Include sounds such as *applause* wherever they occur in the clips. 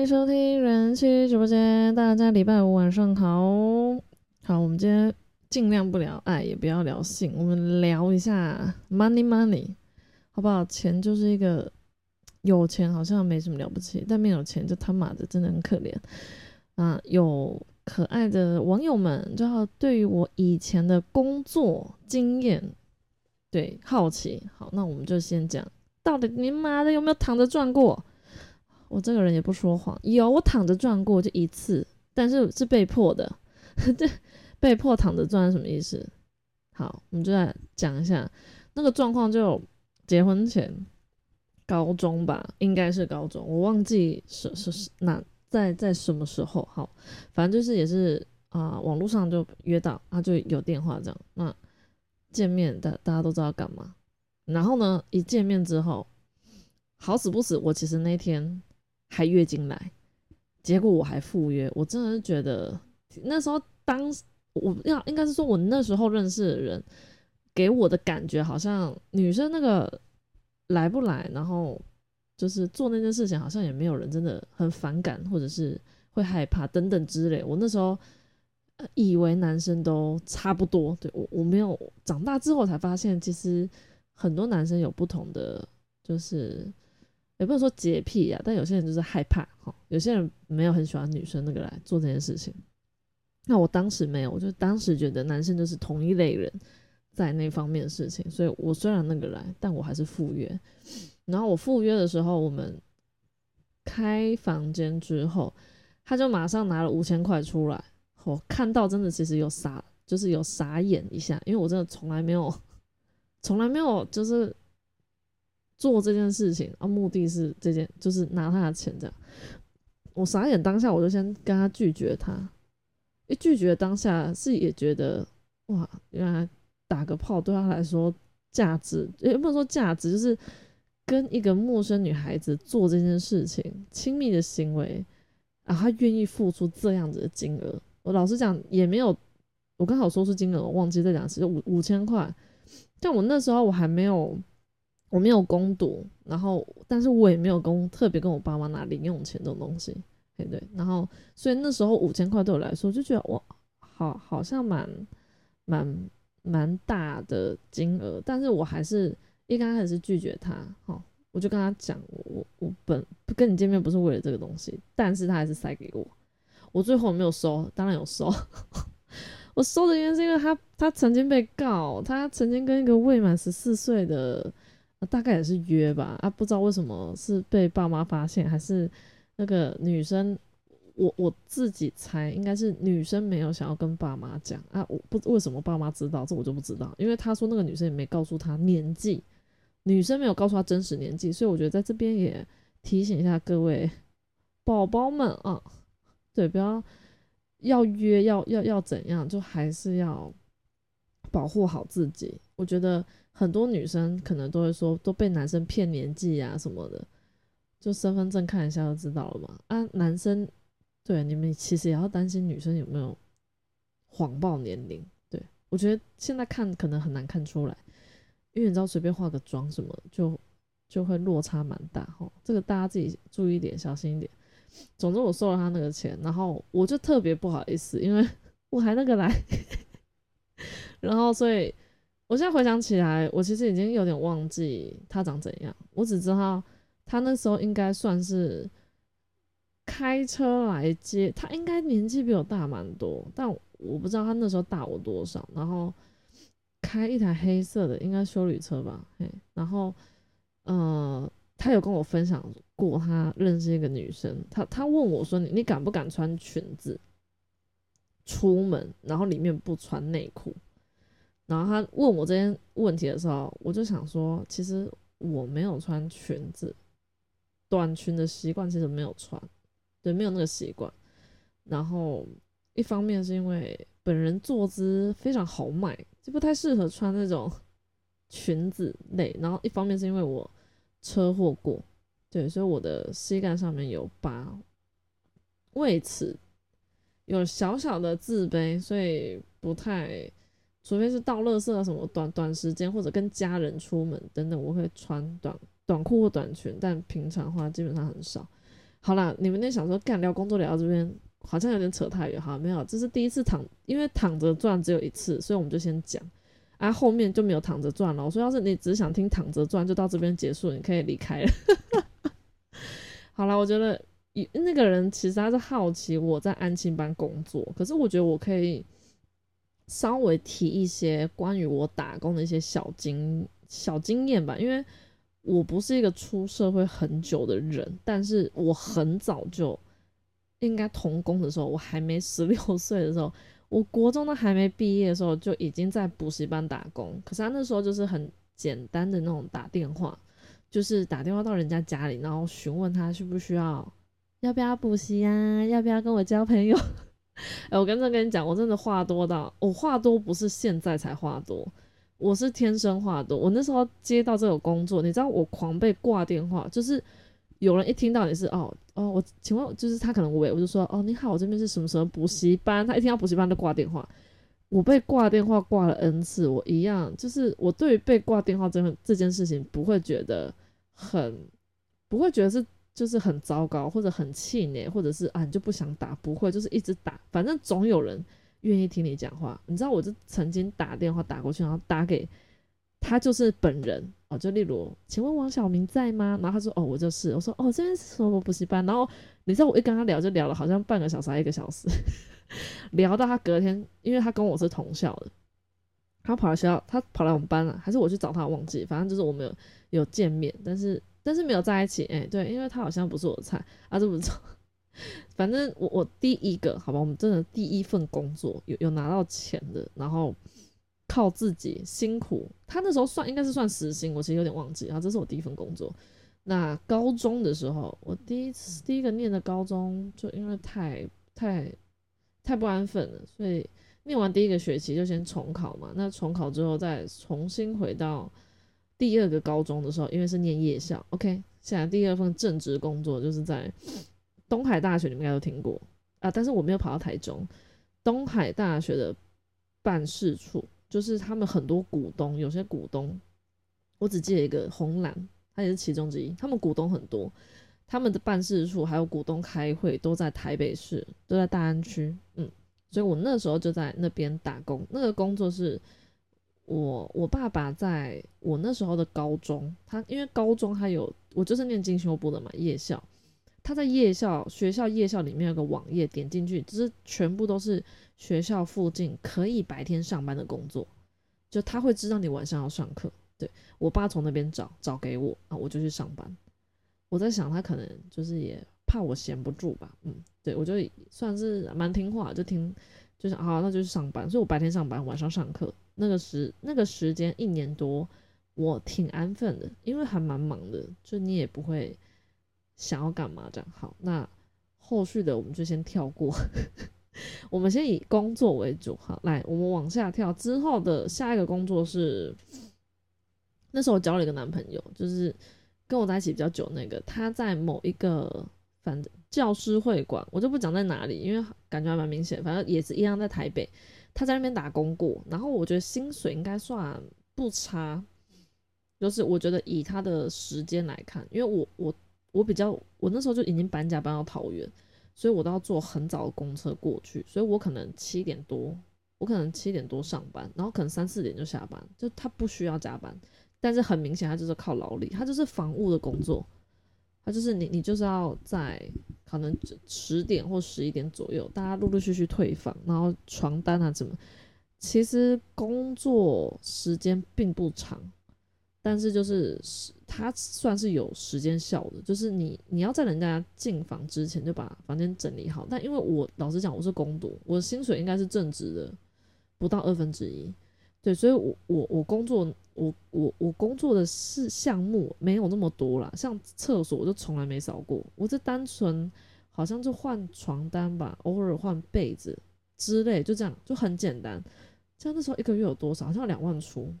欢迎收听人气直播间，大家礼拜五晚上好。好，我们今天尽量不聊爱，也不要聊性，我们聊一下 money money，好不好？钱就是一个有钱好像没什么了不起，但没有钱就他妈的真的很可怜啊！有可爱的网友们，就好对于我以前的工作经验，对好奇。好，那我们就先讲，到底你妈的有没有躺着赚过？我这个人也不说谎，有我躺着赚过就一次，但是是被迫的。*laughs* 这被迫躺着赚什么意思？好，我们就来讲一下那个状况。就结婚前，高中吧，应该是高中，我忘记是是是那在在什么时候。好，反正就是也是啊，网络上就约到啊，就有电话这样。那见面大大家都知道干嘛。然后呢，一见面之后，好死不死，我其实那天。还月经来，结果我还赴约，我真的是觉得那时候当我要应该是说我那时候认识的人给我的感觉，好像女生那个来不来，然后就是做那件事情，好像也没有人真的很反感，或者是会害怕等等之类。我那时候以为男生都差不多，对我我没有长大之后才发现，其实很多男生有不同的就是。也不能说洁癖啊，但有些人就是害怕哈，有些人没有很喜欢女生那个来做这件事情。那我当时没有，我就当时觉得男生就是同一类人，在那方面的事情，所以我虽然那个来，但我还是赴约。然后我赴约的时候，我们开房间之后，他就马上拿了五千块出来，我看到真的其实有傻，就是有傻眼一下，因为我真的从来没有，从来没有就是。做这件事情啊，目的是这件，就是拿他的钱这样。我傻眼当下，我就先跟他拒绝他。一拒绝当下是也觉得哇，原来打个炮对他来说价值，也不能说价值，就是跟一个陌生女孩子做这件事情，亲密的行为啊，他愿意付出这样子的金额。我老实讲也没有，我刚好说出金额，我忘记再讲是五五千块。但我那时候我还没有。我没有攻读，然后，但是我也没有跟特别跟我爸妈拿零用钱这种东西，对对？然后，所以那时候五千块对我来说就觉得哇，好，好像蛮蛮蛮大的金额，但是我还是一刚开始是拒绝他，哈，我就跟他讲，我我本跟你见面不是为了这个东西，但是他还是塞给我，我最后没有收，当然有收，*laughs* 我收的原因是因为他他曾经被告，他曾经跟一个未满十四岁的。大概也是约吧，啊，不知道为什么是被爸妈发现，还是那个女生，我我自己猜应该是女生没有想要跟爸妈讲啊，我不为什么爸妈知道，这我就不知道，因为他说那个女生也没告诉他年纪，女生没有告诉他真实年纪，所以我觉得在这边也提醒一下各位宝宝们啊，对，不要要约要要要怎样，就还是要保护好自己，我觉得。很多女生可能都会说都被男生骗年纪啊什么的，就身份证看一下就知道了嘛。啊，男生对你们其实也要担心女生有没有谎报年龄。对我觉得现在看可能很难看出来，因为你知道随便化个妆什么就就会落差蛮大哈。这个大家自己注意一点，小心一点。总之我收了他那个钱，然后我就特别不好意思，因为我还那个来，*laughs* 然后所以。我现在回想起来，我其实已经有点忘记他长怎样。我只知道他那时候应该算是开车来接，他应该年纪比我大蛮多，但我不知道他那时候大我多少。然后开一台黑色的，应该修理车吧。嘿，然后呃，他有跟我分享过，他认识一个女生，他他问我说：“你你敢不敢穿裙子出门？然后里面不穿内裤？”然后他问我这件问题的时候，我就想说，其实我没有穿裙子，短裙的习惯其实没有穿，对，没有那个习惯。然后一方面是因为本人坐姿非常豪迈，就不太适合穿那种裙子类。然后一方面是因为我车祸过，对，所以我的膝盖上面有疤，为此有小小的自卑，所以不太。除非是倒垃圾啊什么短短时间或者跟家人出门等等，我会穿短短裤或短裙，但平常的话基本上很少。好啦，你们那想说干聊工作聊到这边，好像有点扯太远哈，没有，这是第一次躺，因为躺着赚只有一次，所以我们就先讲，啊，后面就没有躺着赚了。我说要是你只想听躺着赚，就到这边结束，你可以离开了。*laughs* 好啦，我觉得那个人其实他是好奇我在安亲班工作，可是我觉得我可以稍微提一些关于我打工的一些小经小经验吧，因为。我不是一个出社会很久的人，但是我很早就应该童工的时候，我还没十六岁的时候，我国中都还没毕业的时候，就已经在补习班打工。可是他那时候就是很简单的那种打电话，就是打电话到人家家里，然后询问他需不需要，要不要补习呀，要不要跟我交朋友。哎，我刚才跟你讲，我真的话多到，我话多不是现在才话多。我是天生话多，我那时候接到这个工作，你知道我狂被挂电话，就是有人一听到你是哦哦，我请问就是他可能喂，我就说哦你好，我这边是什么什么补习班，他一听到补习班就挂电话，我被挂电话挂了 n 次，我一样就是我对于被挂电话这份这件事情不会觉得很不会觉得是就是很糟糕或者很气馁，或者是啊你就不想打，不会就是一直打，反正总有人。愿意听你讲话，你知道我就曾经打电话打过去，然后打给他就是本人哦，就例如，请问王小明在吗？然后他说哦，我就是，我说哦，这边是什么补习班？然后你知道我一跟他聊就聊了好像半个小时还一个小时，*laughs* 聊到他隔天，因为他跟我是同校的，他跑来学校，他跑来我们班了，还是我去找他忘记，反正就是我们有有见面，但是但是没有在一起，哎，对，因为他好像不是我的菜啊，这不错。反正我我第一个好吧，我们真的第一份工作有有拿到钱的，然后靠自己辛苦。他那时候算应该是算时薪，我其实有点忘记。然后这是我第一份工作。那高中的时候，我第一次第一个念的高中，就因为太太太不安分了，所以念完第一个学期就先重考嘛。那重考之后再重新回到第二个高中的时候，因为是念夜校，OK。现在第二份正职工作就是在。东海大学你们应该都听过啊，但是我没有跑到台中。东海大学的办事处就是他们很多股东，有些股东我只记得一个红蓝，他也是其中之一。他们股东很多，他们的办事处还有股东开会都在台北市，都在大安区。嗯，所以我那时候就在那边打工。那个工作是我我爸爸在我那时候的高中，他因为高中他有我就是念进修部的嘛，夜校。他在夜校学校夜校里面有个网页，点进去就是全部都是学校附近可以白天上班的工作，就他会知道你晚上要上课。对我爸从那边找找给我啊，我就去上班。我在想他可能就是也怕我闲不住吧，嗯，对我就算是蛮听话，就听就是好，那就去上班。所以我白天上班，晚上上课。那个时那个时间一年多，我挺安分的，因为还蛮忙的，就你也不会。想要干嘛？这样好，那后续的我们就先跳过，*laughs* 我们先以工作为主。好，来，我们往下跳。之后的下一个工作是，那时候我交了一个男朋友，就是跟我在一起比较久那个，他在某一个反正教师会馆，我就不讲在哪里，因为感觉还蛮明显。反正也是一样在台北，他在那边打工过，然后我觉得薪水应该算不差，就是我觉得以他的时间来看，因为我我。我比较，我那时候就已经搬家搬到桃园，所以我都要坐很早的公车过去，所以我可能七点多，我可能七点多上班，然后可能三四点就下班，就他不需要加班，但是很明显他就是靠劳力，他就是房务的工作，他就是你你就是要在可能十点或十一点左右，大家陆陆续续退房，然后床单啊怎么，其实工作时间并不长。但是就是是，他算是有时间效的，就是你你要在人家进房之前就把房间整理好。但因为我老实讲，我是工读，我薪水应该是正职的不到二分之一，对，所以我我我工作我我我工作的事项目没有那么多啦，像厕所我就从来没扫过，我这单纯好像就换床单吧，偶尔换被子之类，就这样就很简单。像那时候一个月有多少？好像两万出。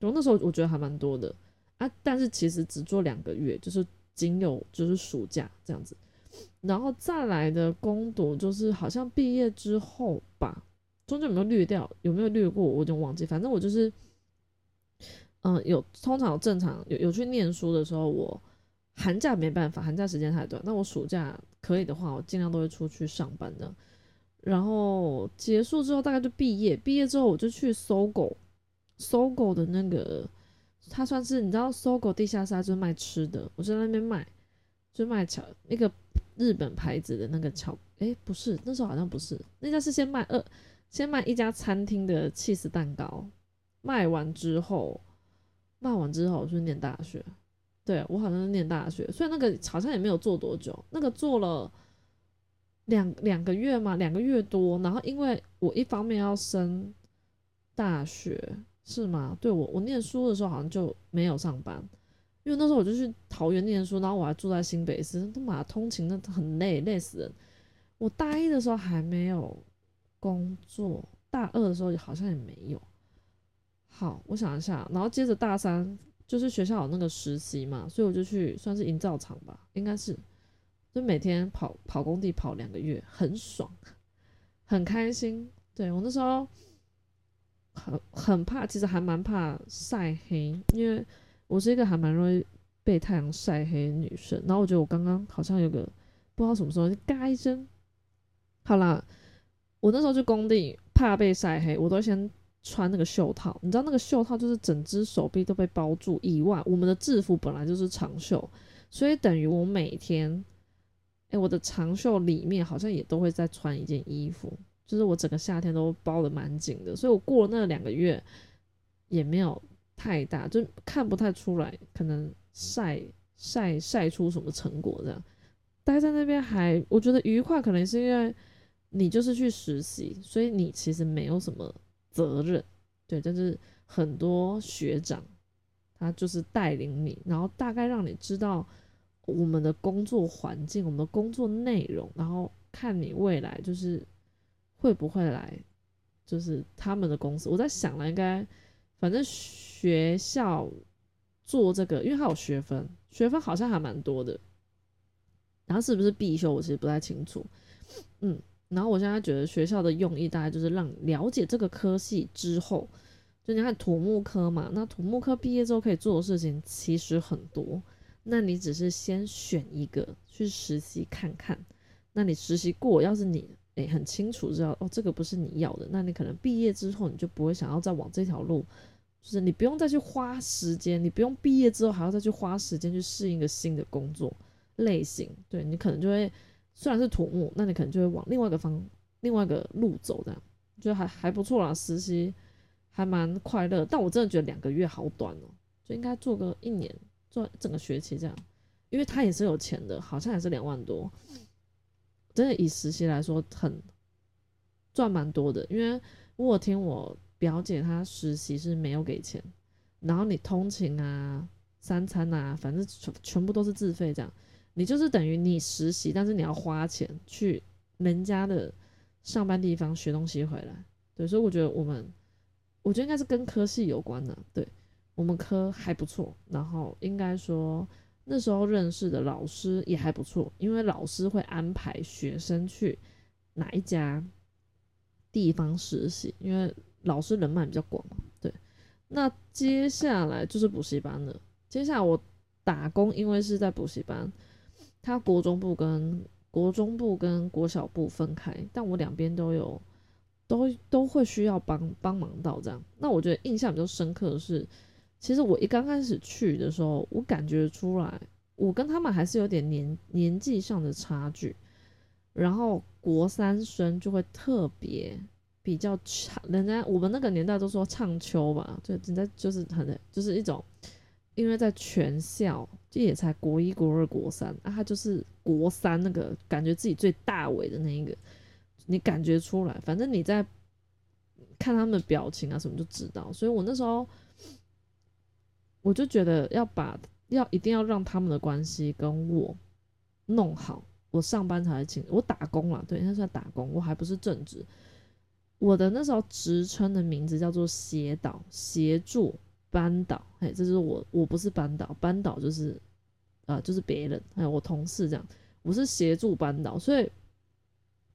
我那时候我觉得还蛮多的啊，但是其实只做两个月，就是仅有就是暑假这样子，然后再来的攻读就是好像毕业之后吧，中间有没有略掉，有没有略过，我就忘记。反正我就是，嗯，有通常正常有有去念书的时候，我寒假没办法，寒假时间太短。那我暑假可以的话，我尽量都会出去上班的。然后结束之后，大概就毕业。毕业之后，我就去搜狗，搜狗的那个，它算是你知道，搜狗地下室就是卖吃的，我在那边卖，就卖巧那个日本牌子的那个巧，诶，不是，那时候好像不是，那家是先卖二，先卖一家餐厅的 cheese 蛋糕，卖完之后，卖完之后我就念大学。对我好像是念大学，所以那个好像也没有做多久，那个做了两两个月嘛，两个月多。然后因为我一方面要升大学，是吗？对我我念书的时候好像就没有上班，因为那时候我就去桃园念书，然后我还住在新北市，他妈通勤那很累，累死人。我大一的时候还没有工作，大二的时候好像也没有。好，我想一下，然后接着大三。就是学校有那个实习嘛，所以我就去算是营造厂吧，应该是，就每天跑跑工地跑两个月，很爽，很开心。对我那时候很很怕，其实还蛮怕晒黑，因为我是一个还蛮容易被太阳晒黑的女生。然后我觉得我刚刚好像有个不知道什么时候就嘎一声，好啦，我那时候去工地怕被晒黑，我都先。穿那个袖套，你知道那个袖套就是整只手臂都被包住。以外，我们的制服本来就是长袖，所以等于我每天，哎，我的长袖里面好像也都会再穿一件衣服，就是我整个夏天都包的蛮紧的。所以我过了那两个月也没有太大，就看不太出来，可能晒晒晒出什么成果这样。待在那边还我觉得愉快，可能是因为你就是去实习，所以你其实没有什么。责任，对，就是很多学长，他就是带领你，然后大概让你知道我们的工作环境、我们的工作内容，然后看你未来就是会不会来，就是他们的公司。我在想了，应该反正学校做这个，因为它有学分，学分好像还蛮多的，然后是不是必修，我其实不太清楚，嗯。然后我现在觉得学校的用意大概就是让了解这个科系之后，就你看土木科嘛，那土木科毕业之后可以做的事情其实很多。那你只是先选一个去实习看看，那你实习过，要是你诶很清楚知道哦这个不是你要的，那你可能毕业之后你就不会想要再往这条路，就是你不用再去花时间，你不用毕业之后还要再去花时间去适应一个新的工作类型，对你可能就会。虽然是土木，那你可能就会往另外一个方、另外一个路走，这样觉得还还不错啦。实习还蛮快乐，但我真的觉得两个月好短哦，就应该做个一年，做整个学期这样，因为他也是有钱的，好像也是两万多，真的以实习来说很赚蛮多的。因为我听我表姐她实习是没有给钱，然后你通勤啊、三餐啊，反正全全部都是自费这样。你就是等于你实习，但是你要花钱去人家的上班地方学东西回来，对，所以我觉得我们，我觉得应该是跟科系有关的，对我们科还不错，然后应该说那时候认识的老师也还不错，因为老师会安排学生去哪一家地方实习，因为老师人脉比较广嘛，对。那接下来就是补习班了，接下来我打工，因为是在补习班。他国中部跟国中部跟国小部分开，但我两边都有，都都会需要帮帮忙到这样。那我觉得印象比较深刻的是，其实我一刚开始去的时候，我感觉出来我跟他们还是有点年年纪上的差距。然后国三生就会特别比较唱，人家我们那个年代都说唱秋吧，就人家就是很就是一种。因为在全校，就也才国一、国二、国三啊，他就是国三那个感觉自己最大尾的那一个，你感觉出来，反正你在看他们的表情啊什么就知道。所以我那时候我就觉得要把要一定要让他们的关系跟我弄好，我上班才请我打工了，对，那是在打工，我还不是正职。我的那时候职称的名字叫做协导协助。班导，哎，这就是我，我不是班导，班导就是，呃，就是别人，还有我同事这样，我是协助班导，所以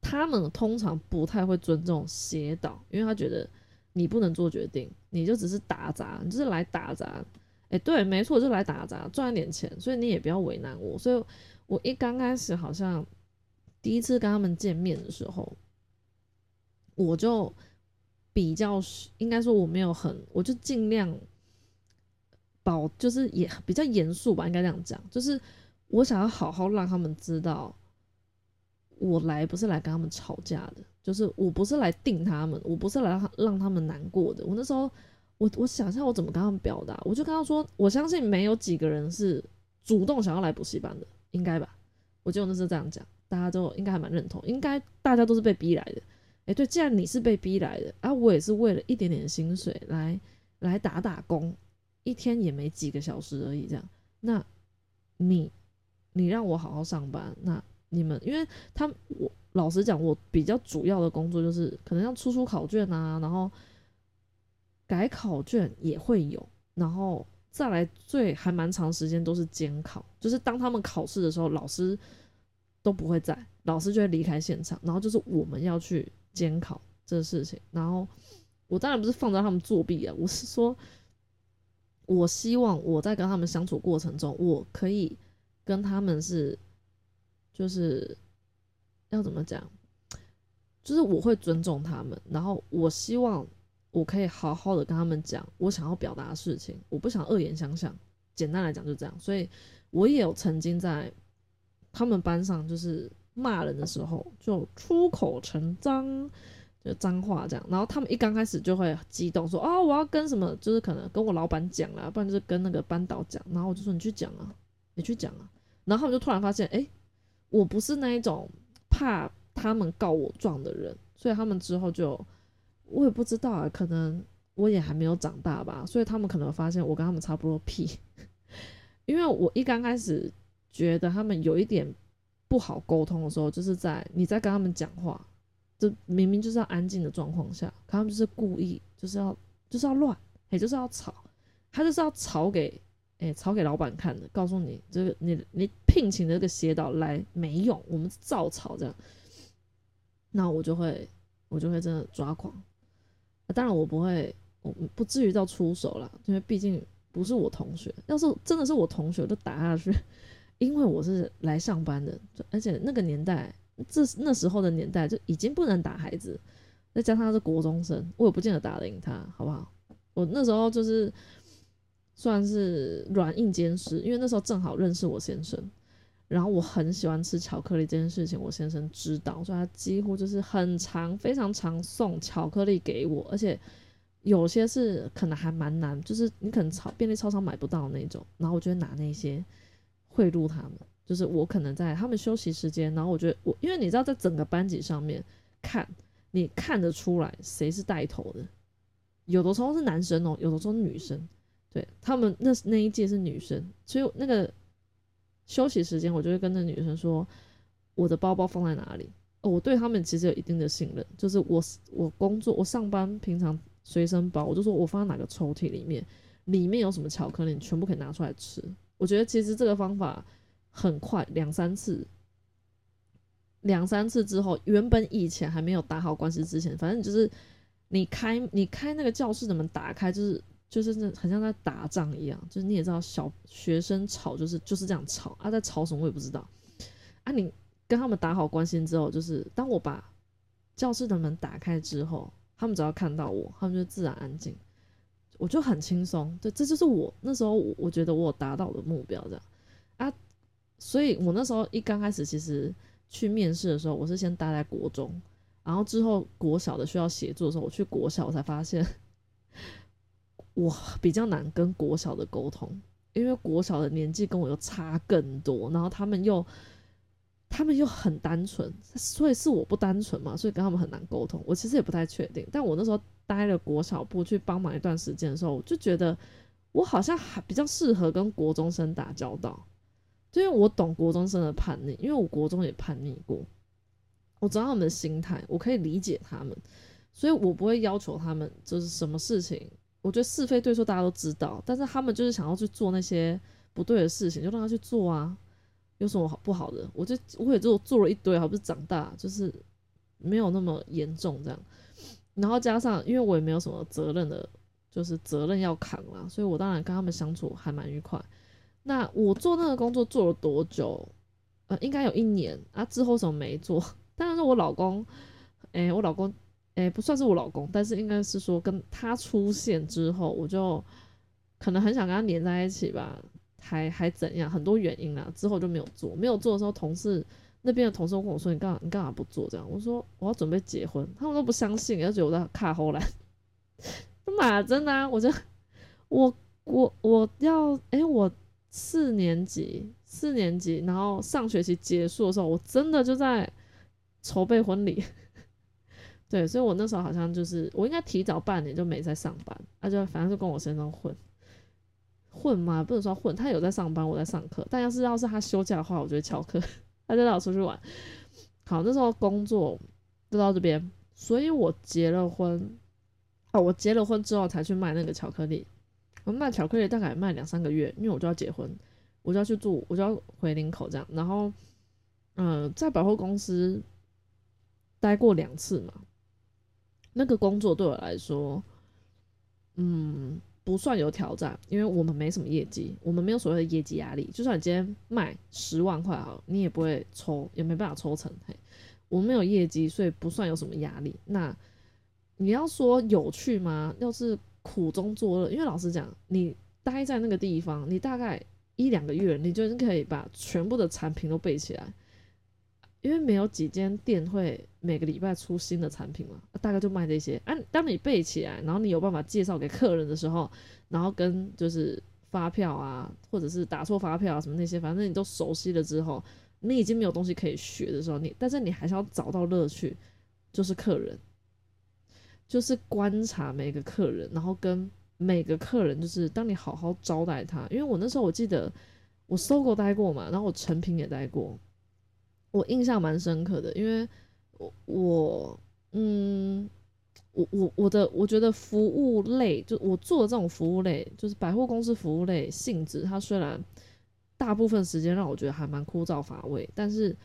他们通常不太会尊重协导，因为他觉得你不能做决定，你就只是打杂，你就是来打杂，哎，对，没错，就来打杂赚点钱，所以你也不要为难我。所以我一刚开始好像第一次跟他们见面的时候，我就比较应该说我没有很，我就尽量保，就是也比较严肃吧，应该这样讲，就是我想要好好让他们知道，我来不是来跟他们吵架的，就是我不是来定他们，我不是来让他们难过的。我那时候。我我想一下，我怎么跟他们表达？我就跟他说，我相信没有几个人是主动想要来补习班的，应该吧？我就那是这样讲，大家都应该还蛮认同，应该大家都是被逼来的。哎，对，既然你是被逼来的，啊，我也是为了一点点薪水来来打打工，一天也没几个小时而已，这样。那你你让我好好上班，那你们，因为他我老实讲，我比较主要的工作就是可能要出出考卷啊，然后。改考卷也会有，然后再来最还蛮长时间都是监考，就是当他们考试的时候，老师都不会在，老师就会离开现场，然后就是我们要去监考这个事情。然后我当然不是放在他们作弊啊，我是说，我希望我在跟他们相处过程中，我可以跟他们是，就是要怎么讲，就是我会尊重他们，然后我希望。我可以好好的跟他们讲我想要表达的事情，我不想恶言相向。简单来讲就这样，所以我也有曾经在他们班上就是骂人的时候就出口成脏，就脏话这样。然后他们一刚开始就会激动说啊我要跟什么，就是可能跟我老板讲啦，不然就是跟那个班导讲。然后我就说你去讲啊，你去讲啊。然后他们就突然发现，哎，我不是那一种怕他们告我状的人，所以他们之后就。我也不知道啊，可能我也还没有长大吧，所以他们可能发现我跟他们差不多屁。*laughs* 因为我一刚开始觉得他们有一点不好沟通的时候，就是在你在跟他们讲话，就明明就是要安静的状况下，他们就是故意就是要就是要乱，也就是要吵，他就是要吵给哎吵给老板看的，告诉你这个你你聘请的这个协导来没用，我们照吵这样，那我就会我就会真的抓狂。当然我不会，我不至于到出手了，因为毕竟不是我同学。要是真的是我同学，我就打下去。*laughs* 因为我是来上班的，而且那个年代，这那时候的年代就已经不能打孩子，再加上他是国中生，我也不见得打得赢他，好不好？我那时候就是算是软硬兼施，因为那时候正好认识我先生。然后我很喜欢吃巧克力这件事情，我先生知道，所以他几乎就是很常、非常常送巧克力给我，而且有些是可能还蛮难，就是你可能超便利超商买不到那种。然后我就会拿那些贿赂他们，就是我可能在他们休息时间，然后我觉得我，因为你知道，在整个班级上面看，你看得出来谁是带头的，有的时候是男生哦，有的时候女生，对他们那那一届是女生，所以那个。休息时间，我就会跟那女生说，我的包包放在哪里。我对他们其实有一定的信任，就是我我工作我上班平常随身包，我就说我放在哪个抽屉里面，里面有什么巧克力，你全部可以拿出来吃。我觉得其实这个方法很快，两三次，两三次之后，原本以前还没有打好关系之前，反正就是你开你开那个教室的门打开就是。就是那很像在打仗一样，就是你也知道，小学生吵就是就是这样吵啊，在吵什么我也不知道啊。你跟他们打好关系之后，就是当我把教室的门打开之后，他们只要看到我，他们就自然安静，我就很轻松。对，这就是我那时候我觉得我达到的目标这样啊。所以我那时候一刚开始其实去面试的时候，我是先待在国中，然后之后国小的需要协助的时候，我去国小我才发现。我比较难跟国小的沟通，因为国小的年纪跟我又差更多，然后他们又他们又很单纯，所以是我不单纯嘛，所以跟他们很难沟通。我其实也不太确定，但我那时候待了国小部去帮忙一段时间的时候，我就觉得我好像还比较适合跟国中生打交道，因为我懂国中生的叛逆，因为我国中也叛逆过，我知道他们的心态，我可以理解他们，所以我不会要求他们就是什么事情。我觉得是非对错大家都知道，但是他们就是想要去做那些不对的事情，就让他去做啊，有什么好不好的？我就我也就做了一堆，还不是长大，就是没有那么严重这样。然后加上因为我也没有什么责任的就是责任要扛啦，所以我当然跟他们相处还蛮愉快。那我做那个工作做了多久？呃，应该有一年啊。之后什么没做？*laughs* 当然是我老公，哎，我老公，哎，不算是我老公，但是应该是说跟他出现之后，我就可能很想跟他黏在一起吧，还还怎样？很多原因啊。之后就没有做，没有做的时候，同事那边的同事跟我说：“你干你干嘛不做？”这样我说：“我要准备结婚。”他们都不相信，而且我在卡后来。*laughs* 妈，真的啊！我就 *laughs* 我我我要哎，我四年级四年级，然后上学期结束的时候，我真的就在筹备婚礼。*laughs* 对，所以我那时候好像就是我应该提早半年就没在上班，他就反正就跟我身上混混嘛，不能说混，他有在上班，我在上课。但要是要是他休假的话，我就会翘课，*laughs* 他就带我出去玩。好，那时候工作就到这边，所以我结了婚。哦，我结了婚之后才去卖那个巧克力。我卖巧克力大概卖两三个月，因为我就要结婚，我就要去住，我就要回林口这样。然后，嗯，在百货公司待过两次嘛。那个工作对我来说，嗯，不算有挑战，因为我们没什么业绩，我们没有所谓的业绩压力。就算你今天卖十万块好，你也不会抽，也没办法抽成。嘿，我们没有业绩，所以不算有什么压力。那。你要说有趣吗？要是苦中作乐，因为老实讲，你待在那个地方，你大概一两个月，你就可以把全部的产品都背起来。因为没有几间店会每个礼拜出新的产品嘛，大概就卖这些。啊，当你背起来，然后你有办法介绍给客人的时候，然后跟就是发票啊，或者是打错发票啊什么那些，反正你都熟悉了之后，你已经没有东西可以学的时候，你但是你还是要找到乐趣，就是客人。就是观察每个客人，然后跟每个客人，就是当你好好招待他。因为我那时候我记得我搜狗待过嘛，然后我成品也待过，我印象蛮深刻的。因为我我嗯，我我我的我觉得服务类，就我做的这种服务类，就是百货公司服务类性质，它虽然大部分时间让我觉得还蛮枯燥乏味，但是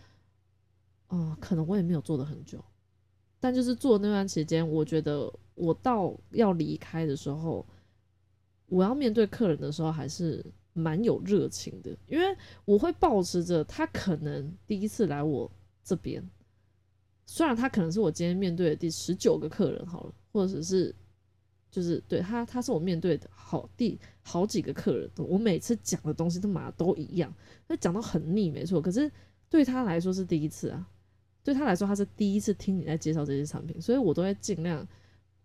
啊，可能我也没有做的很久。但就是做那段期间，我觉得我到要离开的时候，我要面对客人的时候，还是蛮有热情的，因为我会保持着他可能第一次来我这边，虽然他可能是我今天面对的第十九个客人好了，或者是就是对他，他是我面对的好第好几个客人，我每次讲的东西他妈都一样，他讲到很腻，没错，可是对他来说是第一次啊。对他来说，他是第一次听你在介绍这些产品，所以我都会尽量，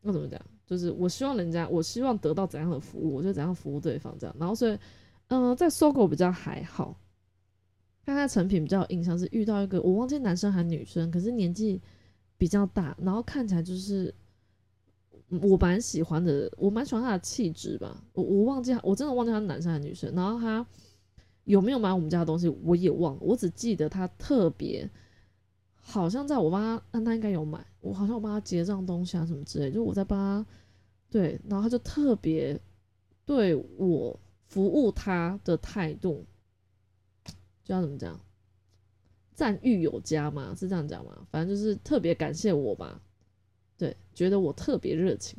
那怎么讲？就是我希望人家，我希望得到怎样的服务，我就怎样服务对方这样。然后所以，嗯，在搜狗比较还好，看他成品比较有印象是遇到一个我忘记男生还女生，可是年纪比较大，然后看起来就是我蛮喜欢的，我蛮喜欢他的气质吧。我我忘记我真的忘记他是男生还是女生。然后他有没有买我们家的东西，我也忘了，我只记得他特别。好像在我帮他，那他应该有买。我好像我帮他结账东西啊什么之类，就我在帮他，对，然后他就特别对我服务他的态度，就要怎么讲，赞誉有加嘛，是这样讲嘛？反正就是特别感谢我嘛，对，觉得我特别热情，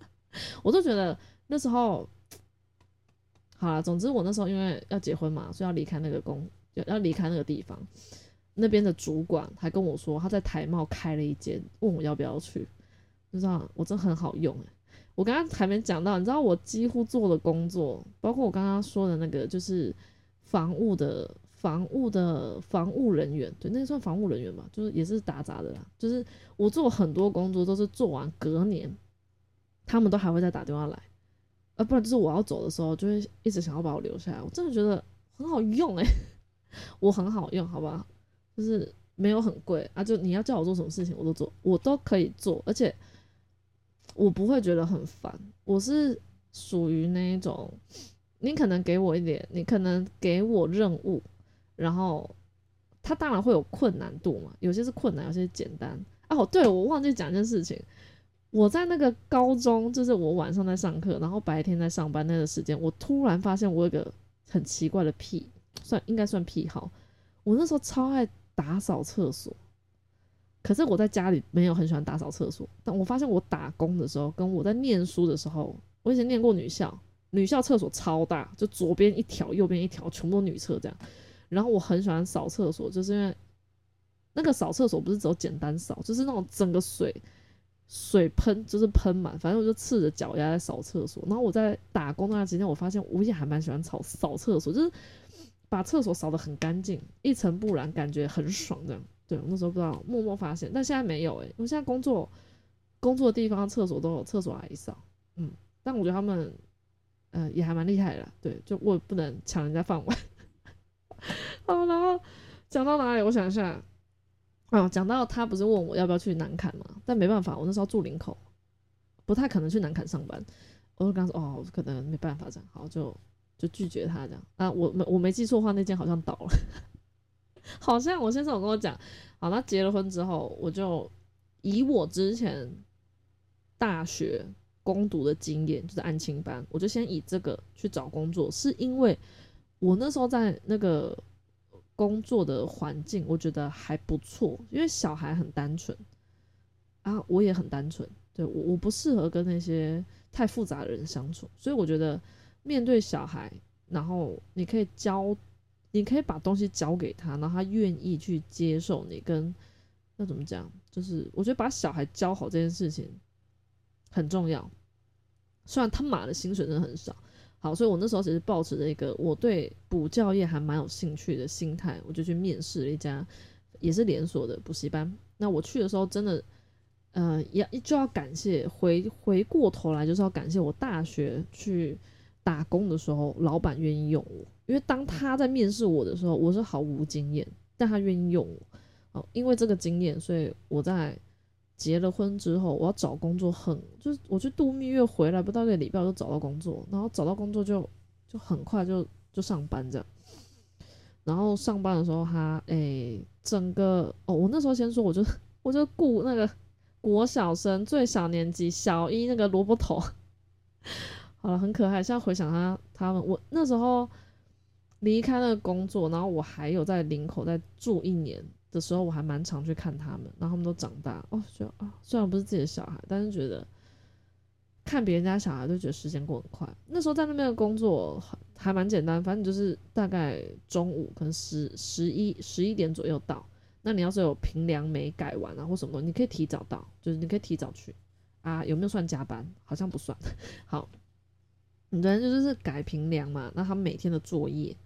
*laughs* 我都觉得那时候，好了，总之我那时候因为要结婚嘛，所以要离开那个公，要要离开那个地方。那边的主管还跟我说，他在台茂开了一间，问我要不要去。你知道，我真很好用诶。我刚刚还没讲到，你知道我几乎做的工作，包括我刚刚说的那个，就是防务的防务的防务人员，对，那算防务人员吧，就是也是打杂的啦。就是我做很多工作都是做完隔年，他们都还会再打电话来，啊，不然就是我要走的时候，就会一直想要把我留下来。我真的觉得很好用诶，*laughs* 我很好用，好不好？就是没有很贵啊，就你要叫我做什么事情，我都做，我都可以做，而且我不会觉得很烦。我是属于那一种，你可能给我一点，你可能给我任务，然后它当然会有困难度嘛，有些是困难，有些简单。哦，对，我忘记讲一件事情，我在那个高中，就是我晚上在上课，然后白天在上班那个时间，我突然发现我有个很奇怪的癖，算应该算癖好，我那时候超爱。打扫厕所，可是我在家里没有很喜欢打扫厕所。但我发现我打工的时候，跟我在念书的时候，我以前念过女校，女校厕所超大，就左边一条，右边一条，全部女厕这样。然后我很喜欢扫厕所，就是因为那个扫厕所不是只有简单扫，就是那种整个水水喷，就是喷满，反正我就赤着脚丫在扫厕所。然后我在打工那段时间，我发现我也还蛮喜欢扫扫厕所，就是把厕所扫得很干净，一尘不染，感觉很爽这样。对，我那时候不知道，默默发现，但现在没有诶、我现在工作工作的地方厕所都有厕所阿姨扫，嗯，但我觉得他们，呃，也还蛮厉害的啦，对，就我也不能抢人家饭碗。*laughs* 好，然后讲到哪里？我想一下，哦，讲到他不是问我要不要去南坎嘛？但没办法，我那时候住林口，不太可能去南坎上班，我就跟他说，哦，可能没办法这样，好，就就拒绝他这样。啊，我没我没记错的话，那间好像倒了。*laughs* 好像我先生有跟我讲，好，那结了婚之后，我就以我之前大学攻读的经验，就是安亲班，我就先以这个去找工作，是因为我那时候在那个工作的环境，我觉得还不错，因为小孩很单纯啊，我也很单纯，对我我不适合跟那些太复杂的人相处，所以我觉得面对小孩，然后你可以教。你可以把东西交给他，然后他愿意去接受你。跟那怎么讲？就是我觉得把小孩教好这件事情很重要。虽然他妈的薪水真的很少，好，所以我那时候其实抱持着一个我对补教业还蛮有兴趣的心态，我就去面试了一家也是连锁的补习班。那我去的时候，真的，呃，要就要感谢回回过头来就是要感谢我大学去打工的时候，老板愿意用我。因为当他在面试我的时候，我是毫无经验，但他愿意用我。哦，因为这个经验，所以我在结了婚之后，我要找工作很，就是我去度蜜月回来不到一个礼拜就找到工作，然后找到工作就就很快就就上班这样。然后上班的时候，他诶，整个哦，我那时候先说，我就我就雇那个国小生最小年纪小一那个萝卜头，好了，很可爱。现在回想他他们，我那时候。离开那个工作，然后我还有在林口再住一年的时候，我还蛮常去看他们，然后他们都长大哦，就啊，虽然不是自己的小孩，但是觉得看别人家小孩就觉得时间过很快。那时候在那边的工作还蛮简单，反正就是大概中午可能十十一十一点左右到。那你要是有平凉没改完啊或什么，你可以提早到，就是你可以提早去啊。有没有算加班？好像不算。*laughs* 好，反正就是改平凉嘛。那他每天的作业。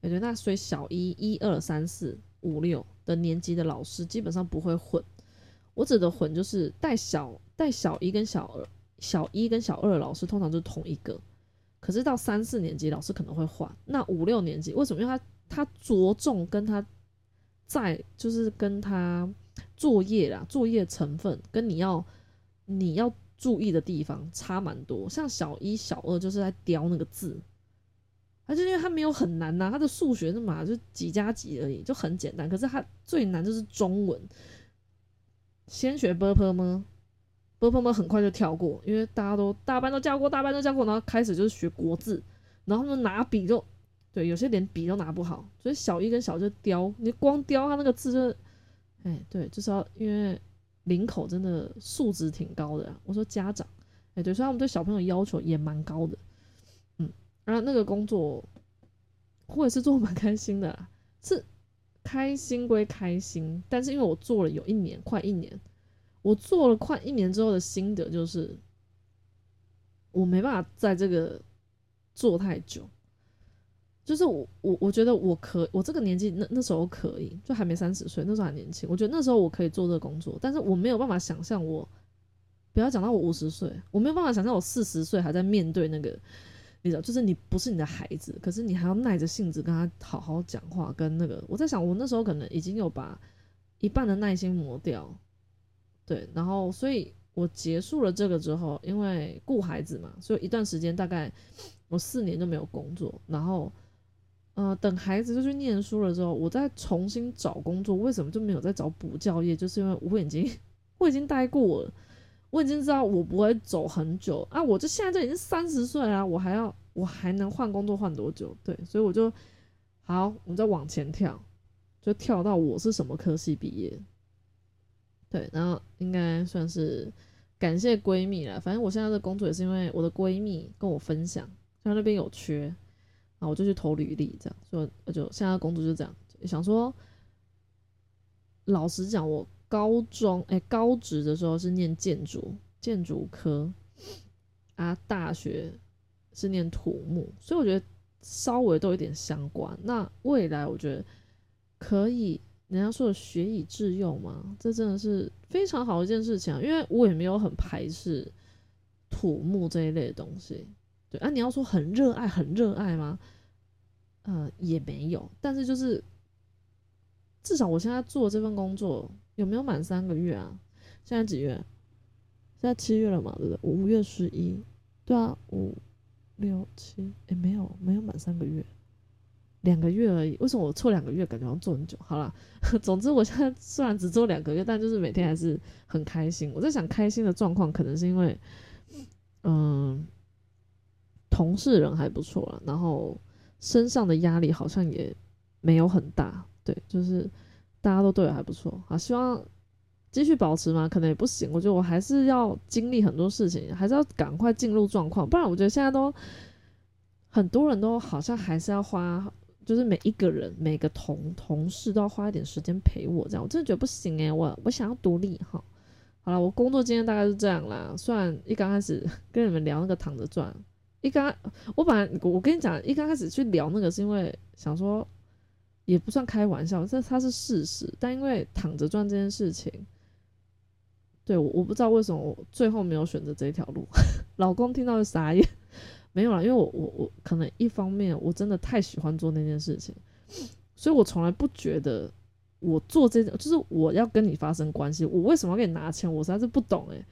对，那所以小一、一二、三四、五六的年级的老师基本上不会混。我指的混就是带小带小一跟小二，小一跟小二的老师通常就是同一个。可是到三四年级老师可能会换。那五六年级为什么？因为他他着重跟他在就是跟他作业啦，作业成分跟你要你要注意的地方差蛮多。像小一、小二就是在雕那个字。他就因为他没有很难呐，他的数学那嘛就几加几而已，就很简单。可是他最难就是中文，先学 b p 吗 b p 吗很快就跳过，因为大家都大班都教过，大班都教过，然后开始就是学国字，然后他们拿笔就对，有些连笔都拿不好，所以小一跟小就雕，你光雕他那个字就，哎，对，就是要因为领口真的素质挺高的，我说家长，哎，对，所以他们对小朋友要求也蛮高的。嗯然后那个工作，我也是做蛮开心的，是开心归开心，但是因为我做了有一年，快一年，我做了快一年之后的心得就是，我没办法在这个做太久，就是我我我觉得我可我这个年纪那那时候可以，就还没三十岁，那时候还年轻，我觉得那时候我可以做这个工作，但是我没有办法想象我，不要讲到我五十岁，我没有办法想象我四十岁还在面对那个。你知道，就是你不是你的孩子，可是你还要耐着性子跟他好好讲话。跟那个，我在想，我那时候可能已经有把一半的耐心磨掉，对。然后，所以我结束了这个之后，因为顾孩子嘛，所以一段时间大概我四年都没有工作。然后，呃，等孩子就去念书了之后，我再重新找工作。为什么就没有再找补教业？就是因为我已经我已经待过了。我已经知道我不会走很久啊！我就现在就已经三十岁了，我还要我还能换工作换多久？对，所以我就好，我们再往前跳，就跳到我是什么科系毕业。对，然后应该算是感谢闺蜜了。反正我现在的工作也是因为我的闺蜜跟我分享，她那边有缺，啊我就去投履历，这样，所以我就现在工作就这样。想说，老实讲，我高中哎高职的时候是念建筑建筑科，啊，大学是念土木，所以我觉得稍微都有点相关。那未来我觉得可以。人家说的学以致用嘛，这真的是非常好的一件事情！因为我也没有很排斥土木这一类的东西，对啊，你要说很热爱，很热爱吗？呃，也没有，但是就是至少我现在做这份工作有没有满三个月啊？现在几月？现在七月了嘛，对不对？五月十一，对啊，五六七，哎，没有，没有满三个月。两个月而已，为什么我错两个月感觉要做很久？好了，*laughs* 总之我现在虽然只做两个月，但就是每天还是很开心。我在想，开心的状况可能是因为，嗯，同事人还不错了，然后身上的压力好像也没有很大。对，就是大家都对我还不错啊。希望继续保持嘛，可能也不行。我觉得我还是要经历很多事情，还是要赶快进入状况，不然我觉得现在都很多人都好像还是要花。就是每一个人，每个同同事都要花一点时间陪我，这样我真的觉得不行诶，我我想要独立哈。好了，我工作经验大概是这样啦。虽然一刚开始跟你们聊那个躺着赚，一刚我本来我跟你讲，一刚开始去聊那个是因为想说也不算开玩笑，这它是事实。但因为躺着赚这件事情，对我我不知道为什么我最后没有选择这条路，*laughs* 老公听到就傻眼。没有啦，因为我我我可能一方面我真的太喜欢做那件事情，所以我从来不觉得我做这件就是我要跟你发生关系，我为什么要给你拿钱？我实在是不懂诶。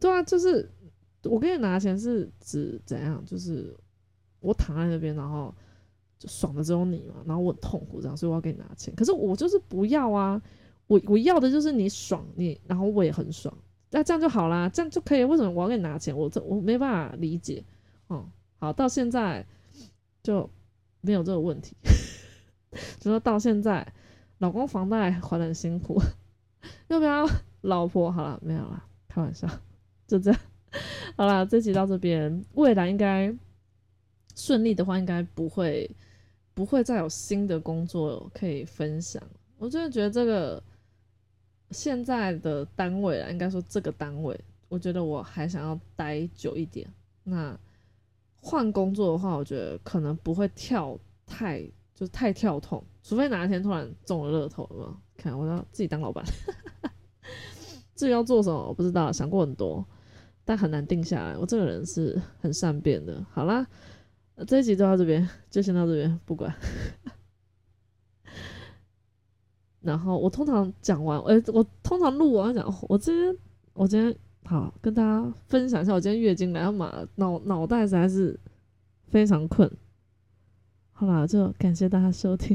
对啊，就是我给你拿钱是指怎样？就是我躺在那边，然后就爽的只有你嘛，然后我很痛苦这样，所以我要给你拿钱。可是我就是不要啊，我我要的就是你爽，你然后我也很爽，那这样就好啦，这样就可以。为什么我要给你拿钱？我这我没办法理解。哦，好，到现在就没有这个问题。*laughs* *laughs* *laughs* 就说到现在，老公房贷还的很辛苦，要不要老婆？好了，没有了，开玩笑，就这样。好啦，这集到这边，未来应该顺利的话，应该不会不会再有新的工作可以分享。我真的觉得这个现在的单位啊，应该说这个单位，我觉得我还想要待久一点。那。换工作的话，我觉得可能不会跳太，就太跳痛，除非哪一天突然中了乐透了。看我要自己当老板，*laughs* 至于要做什么，我不知道，想过很多，但很难定下来。我这个人是很善变的。好啦，这一集就到这边，就先到这边，不管。然后我通常讲完，哎，我通常录完讲，我今天，我今天。好，跟大家分享一下，我今天月经来嘛，脑脑袋实在是非常困。好啦，就感谢大家收听。